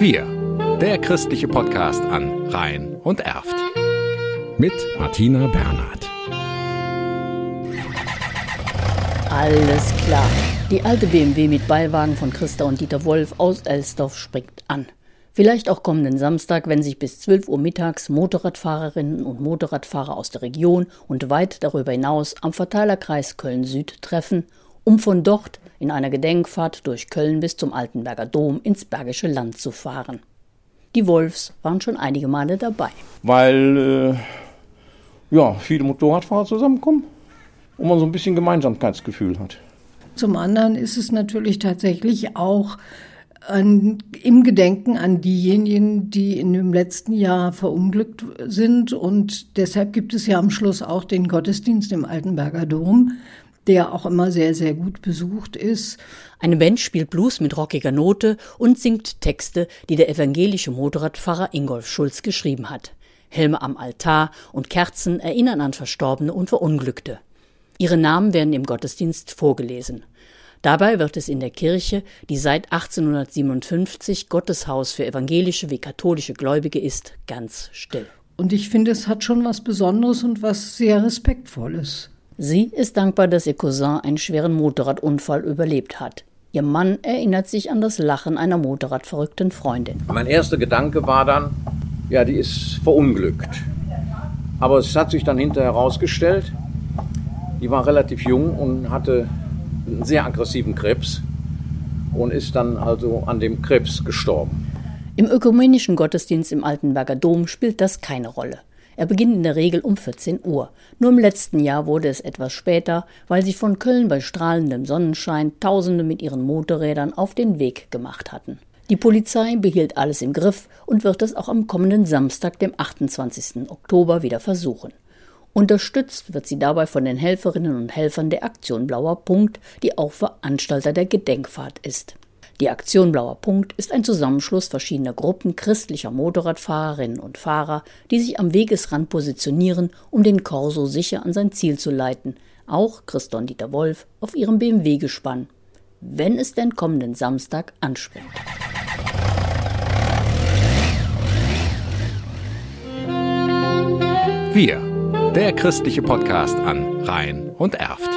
Wir, der christliche Podcast an Rhein und Erft. Mit Martina Bernhard. Alles klar. Die alte BMW mit Beiwagen von Christa und Dieter Wolf aus Elsdorf springt an. Vielleicht auch kommenden Samstag, wenn sich bis 12 Uhr mittags Motorradfahrerinnen und Motorradfahrer aus der Region und weit darüber hinaus am Verteilerkreis Köln-Süd treffen, um von dort in einer Gedenkfahrt durch Köln bis zum Altenberger Dom ins Bergische Land zu fahren. Die Wolfs waren schon einige Male dabei. Weil äh, ja, viele Motorradfahrer zusammenkommen und man so ein bisschen Gemeinsamkeitsgefühl hat. Zum anderen ist es natürlich tatsächlich auch an, im Gedenken an diejenigen, die in dem letzten Jahr verunglückt sind. Und deshalb gibt es ja am Schluss auch den Gottesdienst im Altenberger Dom, der auch immer sehr, sehr gut besucht ist. Eine Band spielt Blues mit rockiger Note und singt Texte, die der evangelische Motorradfahrer Ingolf Schulz geschrieben hat. Helme am Altar und Kerzen erinnern an Verstorbene und Verunglückte. Ihre Namen werden im Gottesdienst vorgelesen. Dabei wird es in der Kirche, die seit 1857 Gotteshaus für evangelische wie katholische Gläubige ist, ganz still. Und ich finde, es hat schon was Besonderes und was sehr Respektvolles. Sie ist dankbar, dass ihr Cousin einen schweren Motorradunfall überlebt hat. Ihr Mann erinnert sich an das Lachen einer motorradverrückten Freundin. Mein erster Gedanke war dann, ja, die ist verunglückt. Aber es hat sich dann hinterher herausgestellt, die war relativ jung und hatte einen sehr aggressiven Krebs und ist dann also an dem Krebs gestorben. Im ökumenischen Gottesdienst im Altenberger Dom spielt das keine Rolle. Er beginnt in der Regel um 14 Uhr. Nur im letzten Jahr wurde es etwas später, weil sich von Köln bei strahlendem Sonnenschein Tausende mit ihren Motorrädern auf den Weg gemacht hatten. Die Polizei behielt alles im Griff und wird es auch am kommenden Samstag, dem 28. Oktober, wieder versuchen. Unterstützt wird sie dabei von den Helferinnen und Helfern der Aktion Blauer Punkt, die auch Veranstalter der Gedenkfahrt ist. Die Aktion Blauer Punkt ist ein Zusammenschluss verschiedener Gruppen christlicher Motorradfahrerinnen und Fahrer, die sich am Wegesrand positionieren, um den Corso sicher an sein Ziel zu leiten. Auch Christon Dieter Wolf auf ihrem BMW-Gespann. Wenn es denn kommenden Samstag anspringt. Wir der christliche Podcast an Rhein und Erft.